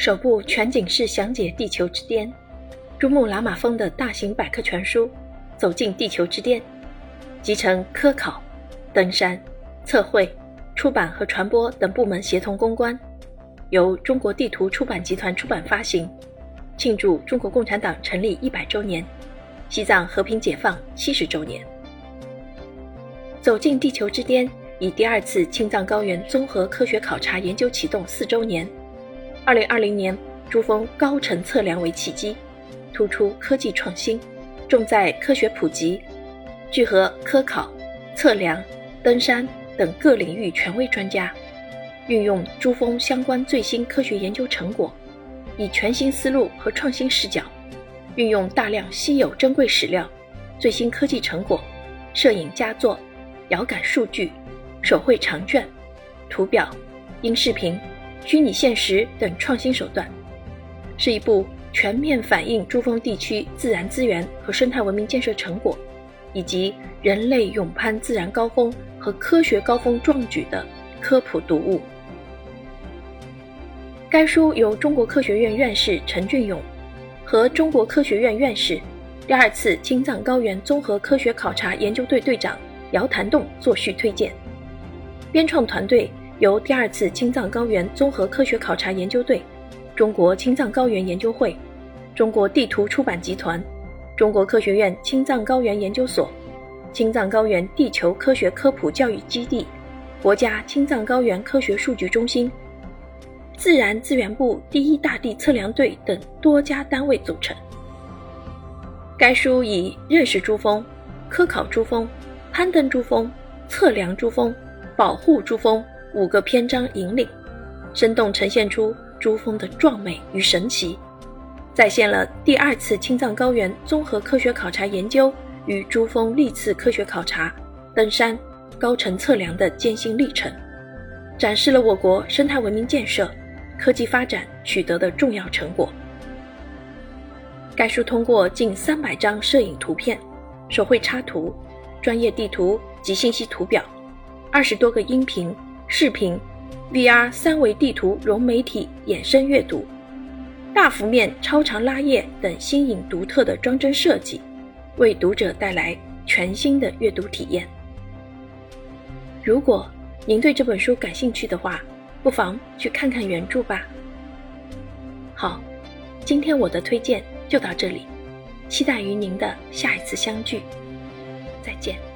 首部全景式详解地球之巅、珠穆朗玛峰的大型百科全书《走进地球之巅》，集成科考、登山、测绘、出版和传播等部门协同攻关，由中国地图出版集团出版发行，庆祝中国共产党成立一百周年、西藏和平解放七十周年。走进地球之巅，以第二次青藏高原综合科学考察研究启动四周年，二零二零年珠峰高程测量为契机，突出科技创新，重在科学普及，聚合科考、测量、登山等各领域权威专家，运用珠峰相关最新科学研究成果，以全新思路和创新视角，运用大量稀有珍贵史料、最新科技成果、摄影佳作。遥感数据、手绘长卷、图表、音视频、虚拟现实等创新手段，是一部全面反映珠峰地区自然资源和生态文明建设成果，以及人类勇攀自然高峰和科学高峰壮举的科普读物。该书由中国科学院院士陈俊勇和中国科学院院士、第二次青藏高原综合科学考察研究队队长。姚谭栋作序推荐，编创团队由第二次青藏高原综合科学考察研究队、中国青藏高原研究会、中国地图出版集团、中国科学院青藏高原研究所、青藏高原地球科学科普教育基地、国家青藏高原科学数据中心、自然资源部第一大地测量队等多家单位组成。该书以认识珠峰、科考珠峰。攀登珠峰、测量珠峰、保护珠峰五个篇章引领，生动呈现出珠峰的壮美与神奇，再现了第二次青藏高原综合科学考察研究与珠峰历次科学考察、登山、高程测量的艰辛历程，展示了我国生态文明建设、科技发展取得的重要成果。该书通过近三百张摄影图片、手绘插图。专业地图及信息图表，二十多个音频、视频、VR 三维地图融媒体衍生阅读，大幅面超长拉页等新颖独特的装帧设计，为读者带来全新的阅读体验。如果您对这本书感兴趣的话，不妨去看看原著吧。好，今天我的推荐就到这里，期待与您的下一次相聚。再见。